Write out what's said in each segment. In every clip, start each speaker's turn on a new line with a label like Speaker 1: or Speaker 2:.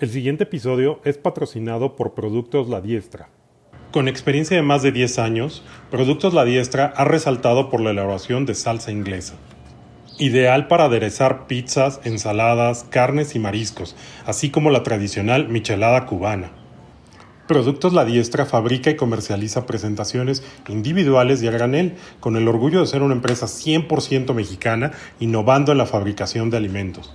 Speaker 1: El siguiente episodio es patrocinado por Productos La Diestra. Con experiencia de más de 10 años, Productos La Diestra ha resaltado por la elaboración de salsa inglesa. Ideal para aderezar pizzas, ensaladas, carnes y mariscos, así como la tradicional michelada cubana. Productos La Diestra fabrica y comercializa presentaciones individuales y a granel, con el orgullo de ser una empresa 100% mexicana, innovando en la fabricación de alimentos.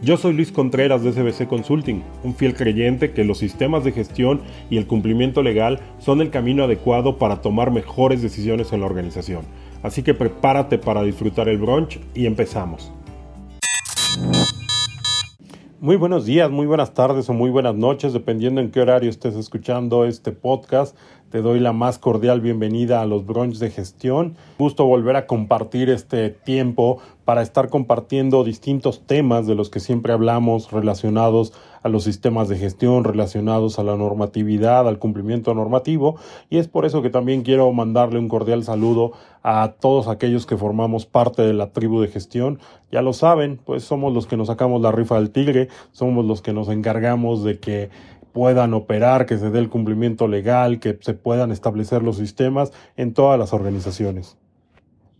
Speaker 1: Yo soy Luis Contreras de SBC Consulting, un fiel creyente que los sistemas de gestión y el cumplimiento legal son el camino adecuado para tomar mejores decisiones en la organización. Así que prepárate para disfrutar el brunch y empezamos. Muy buenos días, muy buenas tardes o muy buenas noches, dependiendo en qué horario estés escuchando este podcast. Te doy la más cordial bienvenida a los brunch de gestión. Gusto volver a compartir este tiempo para estar compartiendo distintos temas de los que siempre hablamos relacionados a los sistemas de gestión, relacionados a la normatividad, al cumplimiento normativo. Y es por eso que también quiero mandarle un cordial saludo a todos aquellos que formamos parte de la tribu de gestión. Ya lo saben, pues somos los que nos sacamos la rifa del tigre, somos los que nos encargamos de que puedan operar, que se dé el cumplimiento legal, que se puedan establecer los sistemas en todas las organizaciones.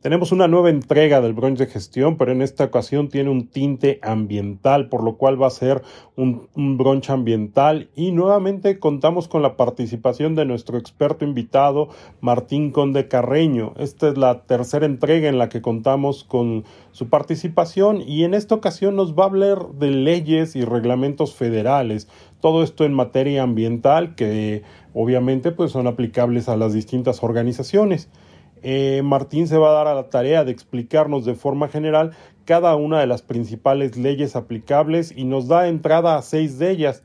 Speaker 1: Tenemos una nueva entrega del brunch de gestión, pero en esta ocasión tiene un tinte ambiental, por lo cual va a ser un, un ambiental y nuevamente contamos con la participación de nuestro experto invitado Martín Conde Carreño. Esta es la tercera entrega en la que contamos con su participación y en esta ocasión nos va a hablar de leyes y reglamentos federales, todo esto en materia ambiental que obviamente pues son aplicables a las distintas organizaciones. Eh, Martín se va a dar a la tarea de explicarnos de forma general cada una de las principales leyes aplicables y nos da entrada a seis de ellas,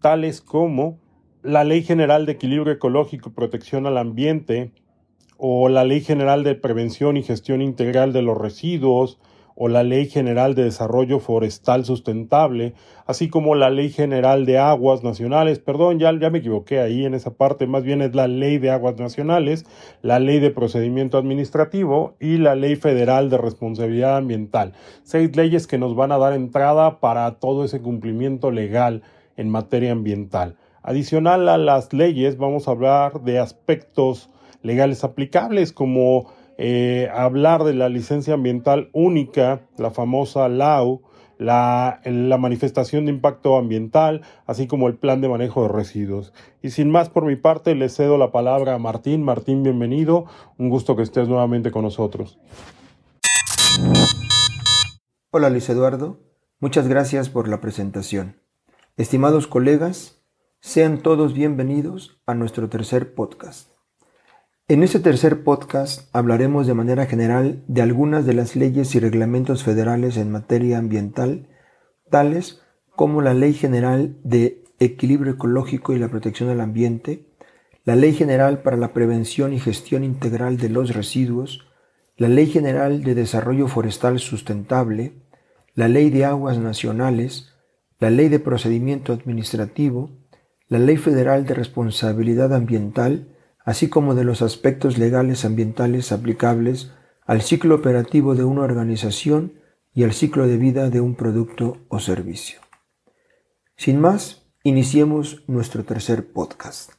Speaker 1: tales como la Ley General de Equilibrio Ecológico y Protección al Ambiente, o la Ley General de Prevención y Gestión Integral de los Residuos, o la Ley General de Desarrollo Forestal Sustentable, así como la Ley General de Aguas Nacionales, perdón, ya, ya me equivoqué ahí en esa parte, más bien es la Ley de Aguas Nacionales, la Ley de Procedimiento Administrativo y la Ley Federal de Responsabilidad Ambiental. Seis leyes que nos van a dar entrada para todo ese cumplimiento legal en materia ambiental. Adicional a las leyes, vamos a hablar de aspectos legales aplicables como eh, hablar de la licencia ambiental única, la famosa LAU, la, la, manifestación de impacto ambiental, así como el plan de manejo de residuos. Y sin más por mi parte, le cedo la palabra a Martín. Martín, bienvenido. Un gusto que estés nuevamente con nosotros.
Speaker 2: Hola Luis Eduardo, muchas gracias por la presentación. Estimados colegas, sean todos bienvenidos a nuestro tercer podcast. En este tercer podcast hablaremos de manera general de algunas de las leyes y reglamentos federales en materia ambiental, tales como la Ley General de Equilibrio Ecológico y la Protección del Ambiente, la Ley General para la Prevención y Gestión Integral de los Residuos, la Ley General de Desarrollo Forestal Sustentable, la Ley de Aguas Nacionales, la Ley de Procedimiento Administrativo, la Ley Federal de Responsabilidad Ambiental, así como de los aspectos legales ambientales aplicables al ciclo operativo de una organización y al ciclo de vida de un producto o servicio. Sin más, iniciemos nuestro tercer podcast.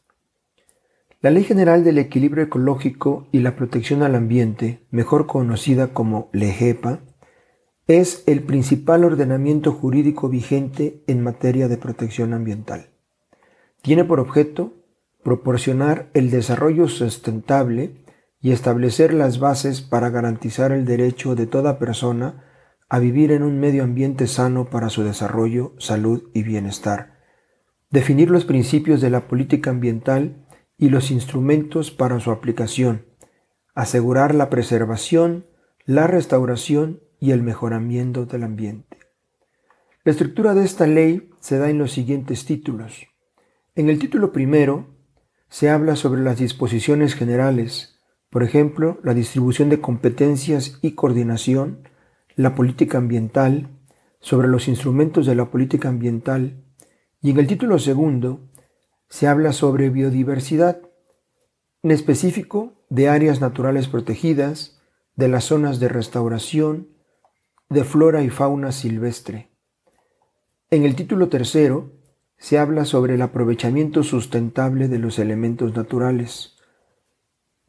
Speaker 2: La Ley General del Equilibrio Ecológico y la Protección al Ambiente, mejor conocida como LEGEPA, es el principal ordenamiento jurídico vigente en materia de protección ambiental. Tiene por objeto proporcionar el desarrollo sustentable y establecer las bases para garantizar el derecho de toda persona a vivir en un medio ambiente sano para su desarrollo, salud y bienestar, definir los principios de la política ambiental y los instrumentos para su aplicación, asegurar la preservación, la restauración y el mejoramiento del ambiente. La estructura de esta ley se da en los siguientes títulos. En el título primero se habla sobre las disposiciones generales, por ejemplo, la distribución de competencias y coordinación, la política ambiental, sobre los instrumentos de la política ambiental, y en el título segundo se habla sobre biodiversidad, en específico de áreas naturales protegidas, de las zonas de restauración, de flora y fauna silvestre. En el título tercero se habla sobre el aprovechamiento sustentable de los elementos naturales.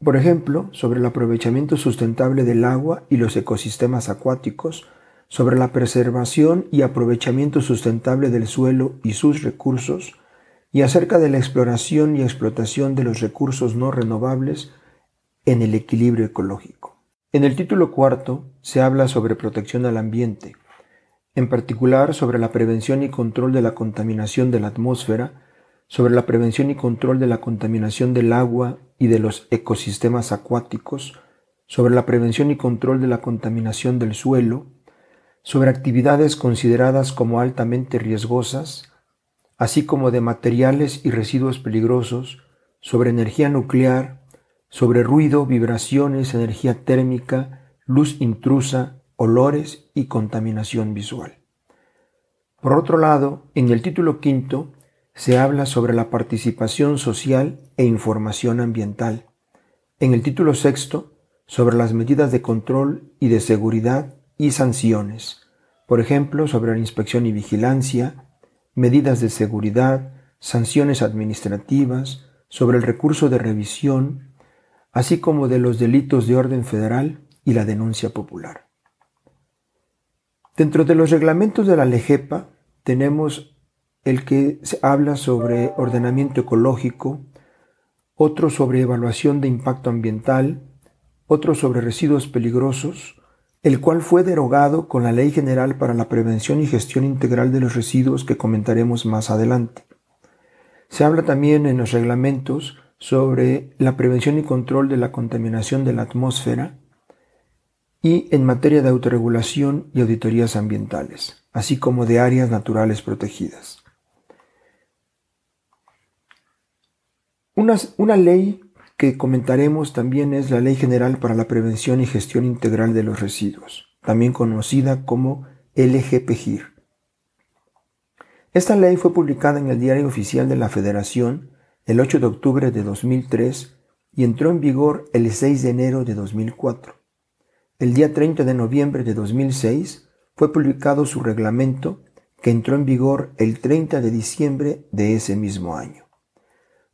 Speaker 2: Por ejemplo, sobre el aprovechamiento sustentable del agua y los ecosistemas acuáticos, sobre la preservación y aprovechamiento sustentable del suelo y sus recursos, y acerca de la exploración y explotación de los recursos no renovables en el equilibrio ecológico. En el título cuarto se habla sobre protección al ambiente, en particular sobre la prevención y control de la contaminación de la atmósfera, sobre la prevención y control de la contaminación del agua y de los ecosistemas acuáticos, sobre la prevención y control de la contaminación del suelo, sobre actividades consideradas como altamente riesgosas, así como de materiales y residuos peligrosos, sobre energía nuclear, sobre ruido, vibraciones, energía térmica, luz intrusa, olores y contaminación visual. Por otro lado, en el título quinto se habla sobre la participación social e información ambiental. En el título sexto, sobre las medidas de control y de seguridad y sanciones, por ejemplo, sobre la inspección y vigilancia, medidas de seguridad, sanciones administrativas, sobre el recurso de revisión, así como de los delitos de orden federal y la denuncia popular. Dentro de los reglamentos de la LEGEPA tenemos el que habla sobre ordenamiento ecológico, otro sobre evaluación de impacto ambiental, otro sobre residuos peligrosos, el cual fue derogado con la Ley General para la Prevención y Gestión Integral de los Residuos que comentaremos más adelante. Se habla también en los reglamentos sobre la prevención y control de la contaminación de la atmósfera y en materia de autorregulación y auditorías ambientales, así como de áreas naturales protegidas. Una, ley que comentaremos también es la Ley General para la Prevención y Gestión Integral de los Residuos, también conocida como LGPGIR. Esta ley fue publicada en el Diario Oficial de la Federación el 8 de octubre de 2003 y entró en vigor el 6 de enero de 2004. El día 30 de noviembre de 2006 fue publicado su reglamento que entró en vigor el 30 de diciembre de ese mismo año.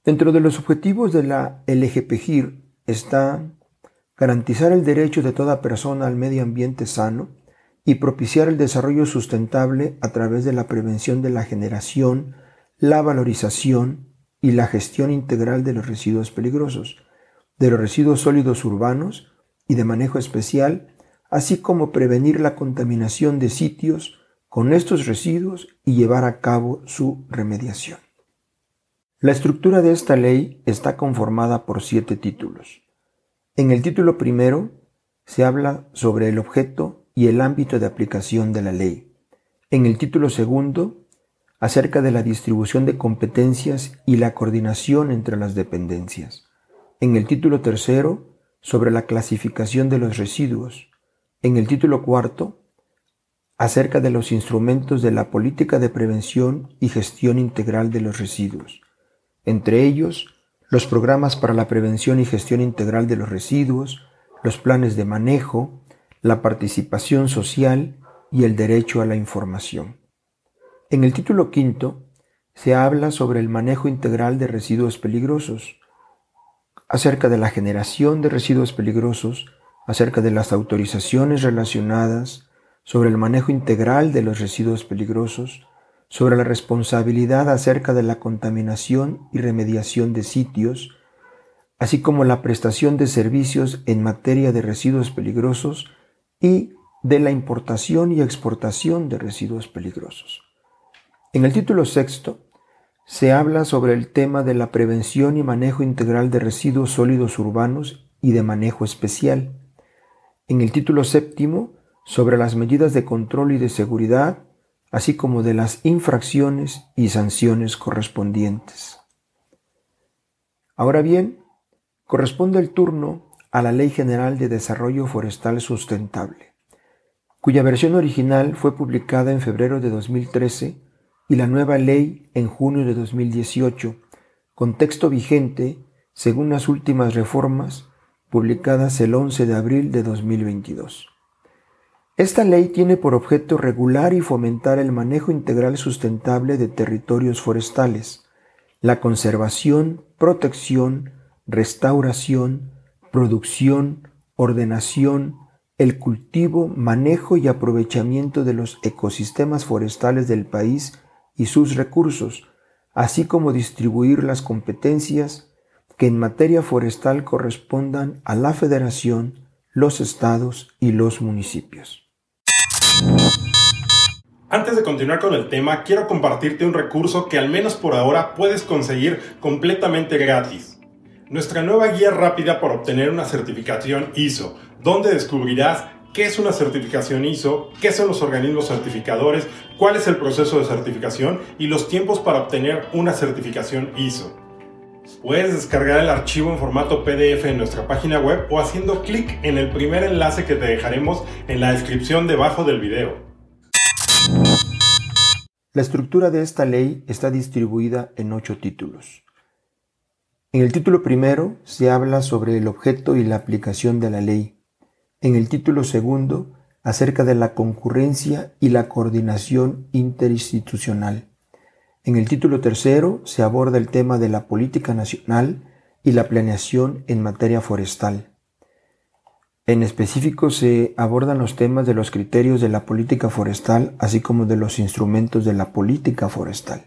Speaker 2: Dentro de los objetivos de la LGPGIR está garantizar el derecho de toda persona al medio ambiente sano y propiciar el desarrollo sustentable a través de la prevención de la generación, la valorización, y la gestión integral de los residuos peligrosos, de los residuos sólidos urbanos y de manejo especial, así como prevenir la contaminación de sitios con estos residuos y llevar a cabo su remediación. La estructura de esta ley está conformada por siete títulos. En el título primero se habla sobre el objeto y el ámbito de aplicación de la ley. En el título segundo acerca de la distribución de competencias y la coordinación entre las dependencias. En el título tercero, sobre la clasificación de los residuos. En el título cuarto, acerca de los instrumentos de la política de prevención y gestión integral de los residuos. Entre ellos, los programas para la prevención y gestión integral de los residuos, los planes de manejo, la participación social y el derecho a la información. En el título quinto se habla sobre el manejo integral de residuos peligrosos, acerca de la generación de residuos peligrosos, acerca de las autorizaciones relacionadas, sobre el manejo integral de los residuos peligrosos, sobre la responsabilidad acerca de la contaminación y remediación de sitios, así como la prestación de servicios en materia de residuos peligrosos y de la importación y exportación de residuos peligrosos. En el título sexto se habla sobre el tema de la prevención y manejo integral de residuos sólidos urbanos y de manejo especial. En el título séptimo sobre las medidas de control y de seguridad, así como de las infracciones y sanciones correspondientes. Ahora bien, corresponde el turno a la Ley General de Desarrollo Forestal Sustentable, cuya versión original fue publicada en febrero de 2013 y la nueva ley en junio de 2018, con texto vigente según las últimas reformas publicadas el 11 de abril de 2022. Esta ley tiene por objeto regular y fomentar el manejo integral sustentable de territorios forestales, la conservación, protección, restauración, producción, ordenación, el cultivo, manejo y aprovechamiento de los ecosistemas forestales del país y sus recursos, así como distribuir las competencias que en materia forestal correspondan a la Federación, los estados y los municipios.
Speaker 1: Antes de continuar con el tema, quiero compartirte un recurso que al menos por ahora puedes conseguir completamente gratis. Nuestra nueva guía rápida para obtener una certificación ISO, donde descubrirás qué es una certificación ISO, qué son los organismos certificadores, cuál es el proceso de certificación y los tiempos para obtener una certificación ISO. Puedes descargar el archivo en formato PDF en nuestra página web o haciendo clic en el primer enlace que te dejaremos en la descripción debajo del video.
Speaker 2: La estructura de esta ley está distribuida en ocho títulos. En el título primero se habla sobre el objeto y la aplicación de la ley. En el título segundo, acerca de la concurrencia y la coordinación interinstitucional. En el título tercero se aborda el tema de la política nacional y la planeación en materia forestal. En específico se abordan los temas de los criterios de la política forestal, así como de los instrumentos de la política forestal.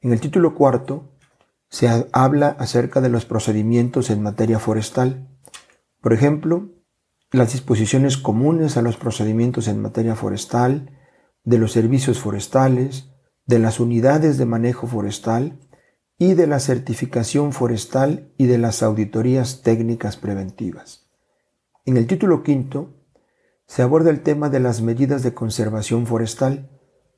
Speaker 2: En el título cuarto se habla acerca de los procedimientos en materia forestal. Por ejemplo, las disposiciones comunes a los procedimientos en materia forestal, de los servicios forestales, de las unidades de manejo forestal y de la certificación forestal y de las auditorías técnicas preventivas. En el título quinto se aborda el tema de las medidas de conservación forestal,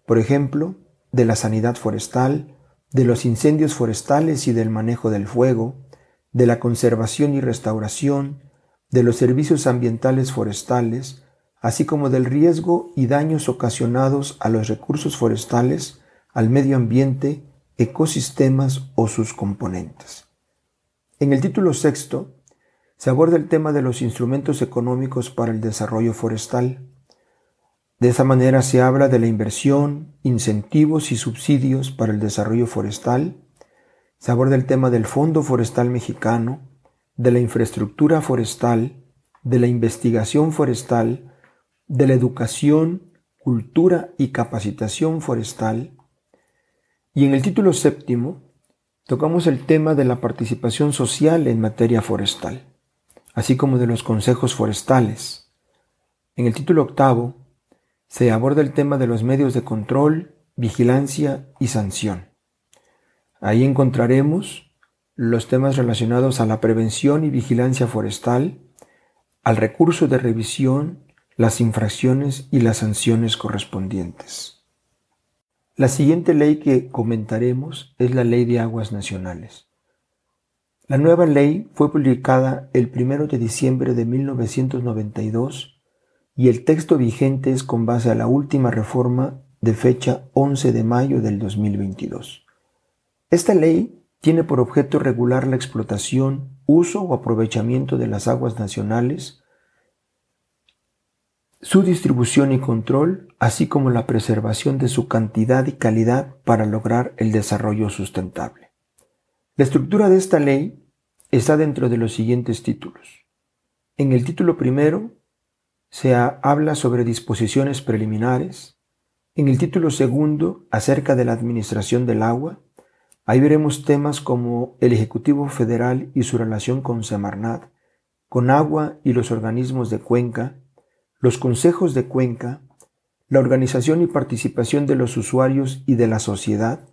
Speaker 2: por ejemplo, de la sanidad forestal, de los incendios forestales y del manejo del fuego, de la conservación y restauración, de los servicios ambientales forestales, así como del riesgo y daños ocasionados a los recursos forestales al medio ambiente, ecosistemas o sus componentes. En el título sexto se aborda el tema de los instrumentos económicos para el desarrollo forestal. De esa manera se habla de la inversión, incentivos y subsidios para el desarrollo forestal. Se aborda el tema del Fondo Forestal Mexicano, de la infraestructura forestal, de la investigación forestal, de la educación, cultura y capacitación forestal, y en el título séptimo tocamos el tema de la participación social en materia forestal, así como de los consejos forestales. En el título octavo se aborda el tema de los medios de control, vigilancia y sanción. Ahí encontraremos los temas relacionados a la prevención y vigilancia forestal, al recurso de revisión, las infracciones y las sanciones correspondientes. La siguiente ley que comentaremos es la Ley de Aguas Nacionales. La nueva ley fue publicada el 1 de diciembre de 1992 y el texto vigente es con base a la última reforma de fecha 11 de mayo del 2022. Esta ley tiene por objeto regular la explotación, uso o aprovechamiento de las aguas nacionales su distribución y control, así como la preservación de su cantidad y calidad para lograr el desarrollo sustentable. La estructura de esta ley está dentro de los siguientes títulos. En el título primero se habla sobre disposiciones preliminares. En el título segundo, acerca de la administración del agua, ahí veremos temas como el Ejecutivo Federal y su relación con Semarnat, con agua y los organismos de cuenca, los consejos de cuenca, la organización y participación de los usuarios y de la sociedad.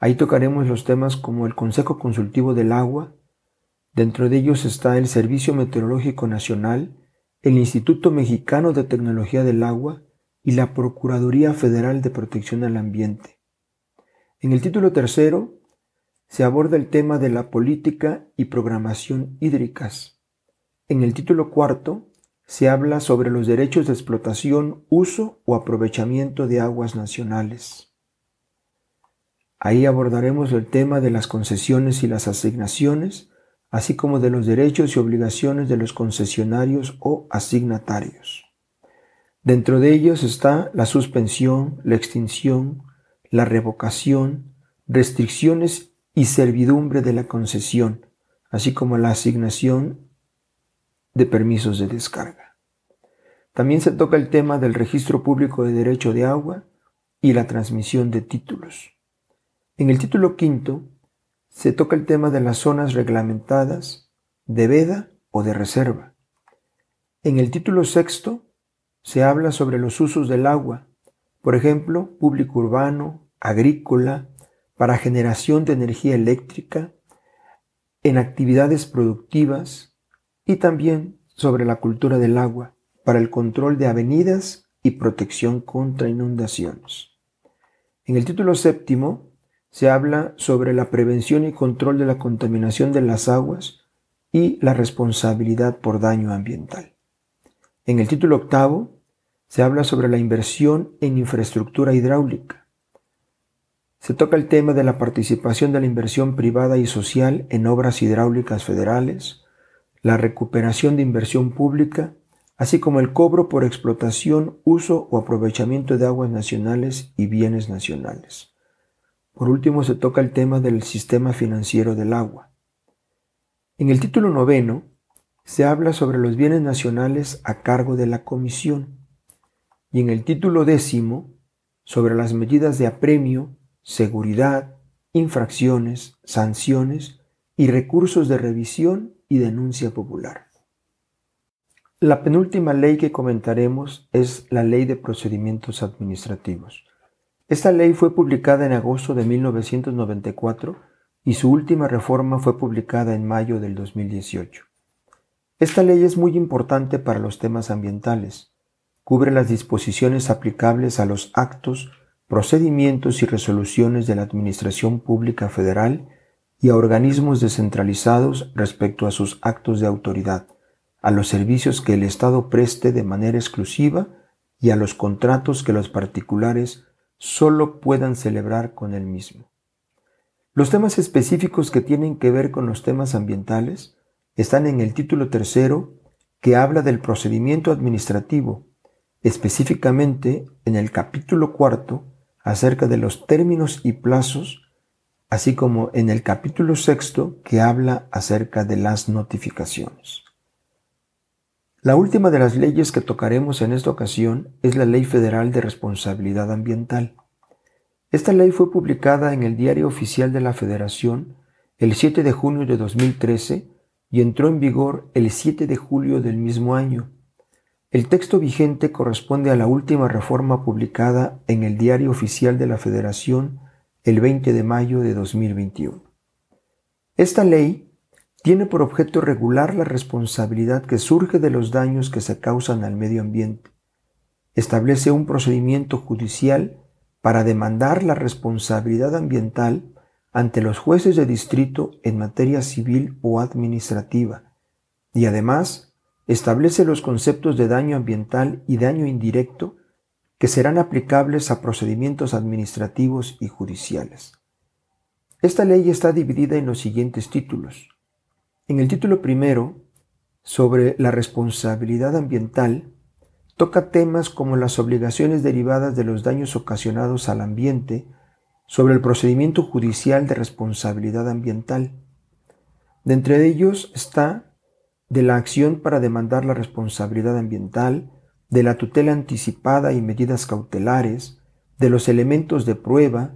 Speaker 2: Ahí tocaremos los temas como el Consejo Consultivo del Agua, dentro de ellos está el Servicio Meteorológico Nacional, el Instituto Mexicano de Tecnología del Agua y la Procuraduría Federal de Protección al Ambiente. En el título tercero se aborda el tema de la política y programación hídricas En el título cuarto se habla sobre los derechos de explotación, uso o aprovechamiento de aguas nacionales. Ahí abordaremos el tema de las concesiones y las asignaciones, así como de los derechos y obligaciones de los concesionarios o asignatarios. Dentro de ellos está la suspensión, la extinción, la revocación, restricciones y servidumbre de la concesión, así como la asignación de permisos de descarga. También se toca el tema del registro público de derecho de agua y la transmisión de títulos. En el título quinto se toca el tema de las zonas reglamentadas de veda o de reserva. En el título sexto se habla sobre los usos del agua, por ejemplo, público urbano, agrícola, para generación de energía eléctrica, en actividades productivas, y también sobre la cultura del agua para el control de avenidas y protección contra inundaciones. En el título séptimo se habla sobre la prevención y control de la contaminación de las aguas y la responsabilidad por daño ambiental. En el título octavo se habla sobre la inversión en infraestructura hidráulica. Se toca el tema de la participación de la inversión privada y social en obras hidráulicas federales, la recuperación de inversión pública, así como el cobro por explotación, uso o aprovechamiento de aguas nacionales y bienes nacionales. Por último, se toca el tema del sistema financiero del agua. En el título noveno se habla sobre los bienes nacionales a cargo de la Comisión y en el título décimo sobre las medidas de apremio, seguridad, infracciones, sanciones y recursos de revisión y denuncia popular. La penúltima ley que comentaremos es la Ley de Procedimientos Administrativos. Esta ley fue publicada en agosto de 1994 y su última reforma fue publicada en mayo del 2018. Esta ley es muy importante para los temas ambientales. Cubre las disposiciones aplicables a los actos, procedimientos y resoluciones de la Administración Pública Federal y a organismos descentralizados respecto a sus actos de autoridad, a los servicios que el Estado preste de manera exclusiva y a los contratos que los particulares solo puedan celebrar con él mismo. Los temas específicos que tienen que ver con los temas ambientales están en el título tercero que habla del procedimiento administrativo, específicamente en el capítulo cuarto acerca de los términos y plazos así como en el capítulo sexto que habla acerca de las notificaciones. La última de las leyes que tocaremos en esta ocasión es la Ley Federal de Responsabilidad Ambiental. Esta ley fue publicada en el Diario Oficial de la Federación el 7 de junio de 2013 y entró en vigor el 7 de julio del mismo año. El texto vigente corresponde a la última reforma publicada en el Diario Oficial de la Federación el 20 de mayo de 2021. Esta ley tiene por objeto regular la responsabilidad que surge de los daños que se causan al medio ambiente. Establece un procedimiento judicial para demandar la responsabilidad ambiental ante los jueces de distrito en materia civil o administrativa y además establece los conceptos de daño ambiental y daño indirecto que serán aplicables a procedimientos administrativos y judiciales. Esta ley está dividida en los siguientes títulos. En el título primero, sobre la responsabilidad ambiental, toca temas como las obligaciones derivadas de los daños ocasionados al ambiente, sobre el procedimiento judicial de responsabilidad ambiental. De entre ellos está de la acción para demandar la responsabilidad ambiental, de la tutela anticipada y medidas cautelares, de los elementos de prueba,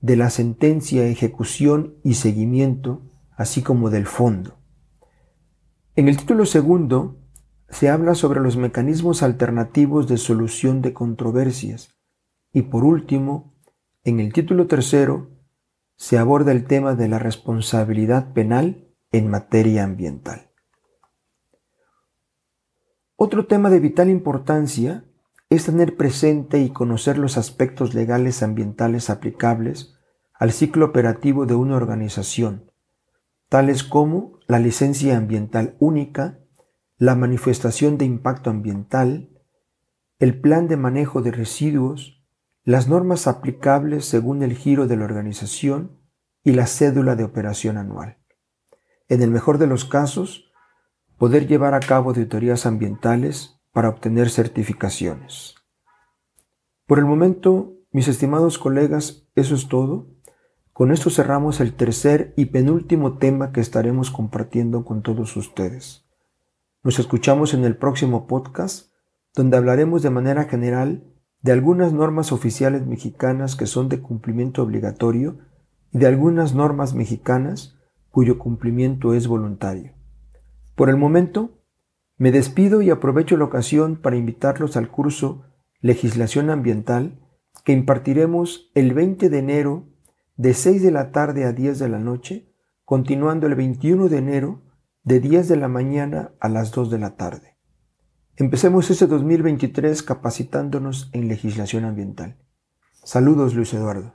Speaker 2: de la sentencia, ejecución y seguimiento, así como del fondo. En el título segundo se habla sobre los mecanismos alternativos de solución de controversias y por último, en el título tercero se aborda el tema de la responsabilidad penal en materia ambiental. Otro tema de vital importancia es tener presente y conocer los aspectos legales ambientales aplicables al ciclo operativo de una organización, tales como la licencia ambiental única, la manifestación de impacto ambiental, el plan de manejo de residuos, las normas aplicables según el giro de la organización y la cédula de operación anual. En el mejor de los casos, poder llevar a cabo auditorías ambientales para obtener certificaciones. Por el momento, mis estimados colegas, eso es todo. Con esto cerramos el tercer y penúltimo tema que estaremos compartiendo con todos ustedes. Nos escuchamos en el próximo podcast, donde hablaremos de manera general de algunas normas oficiales mexicanas que son de cumplimiento obligatorio y de algunas normas mexicanas cuyo cumplimiento es voluntario. Por el momento, me despido y aprovecho la ocasión para invitarlos al curso Legislación Ambiental que impartiremos el 20 de enero de 6 de la tarde a 10 de la noche, continuando el 21 de enero de 10 de la mañana a las 2 de la tarde. Empecemos este 2023 capacitándonos en legislación ambiental. Saludos, Luis Eduardo.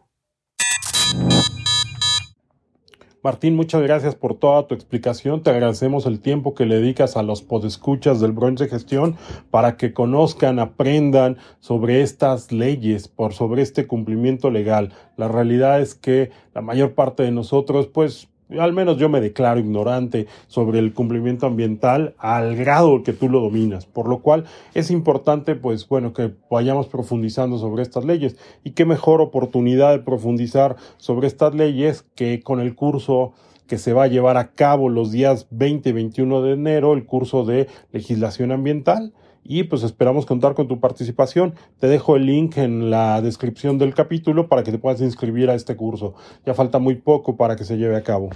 Speaker 1: Martín, muchas gracias por toda tu explicación. Te agradecemos el tiempo que le dedicas a los podescuchas del Bronx de Gestión para que conozcan, aprendan sobre estas leyes, por sobre este cumplimiento legal. La realidad es que la mayor parte de nosotros, pues, al menos yo me declaro ignorante sobre el cumplimiento ambiental al grado que tú lo dominas, por lo cual es importante, pues bueno, que vayamos profundizando sobre estas leyes. Y qué mejor oportunidad de profundizar sobre estas leyes que con el curso que se va a llevar a cabo los días 20 y 21 de enero, el curso de legislación ambiental y pues esperamos contar con tu participación. Te dejo el link en la descripción del capítulo para que te puedas inscribir a este curso. Ya falta muy poco para que se lleve a cabo.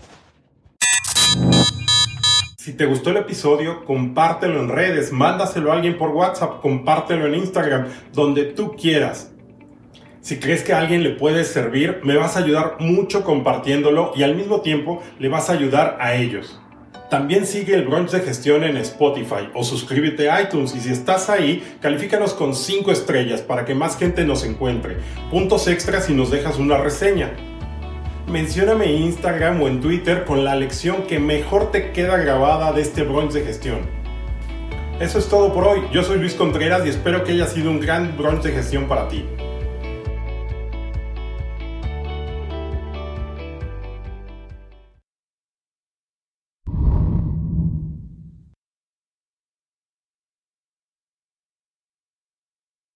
Speaker 1: Si te gustó el episodio, compártelo en redes, mándaselo a alguien por WhatsApp, compártelo en Instagram, donde tú quieras. Si crees que a alguien le puede servir, me vas a ayudar mucho compartiéndolo y al mismo tiempo le vas a ayudar a ellos. También sigue el brunch de gestión en Spotify o suscríbete a iTunes y si estás ahí, califícanos con 5 estrellas para que más gente nos encuentre. Puntos extras si nos dejas una reseña. Mencióname en Instagram o en Twitter con la lección que mejor te queda grabada de este brunch de gestión. Eso es todo por hoy. Yo soy Luis Contreras y espero que haya sido un gran brunch de gestión para ti.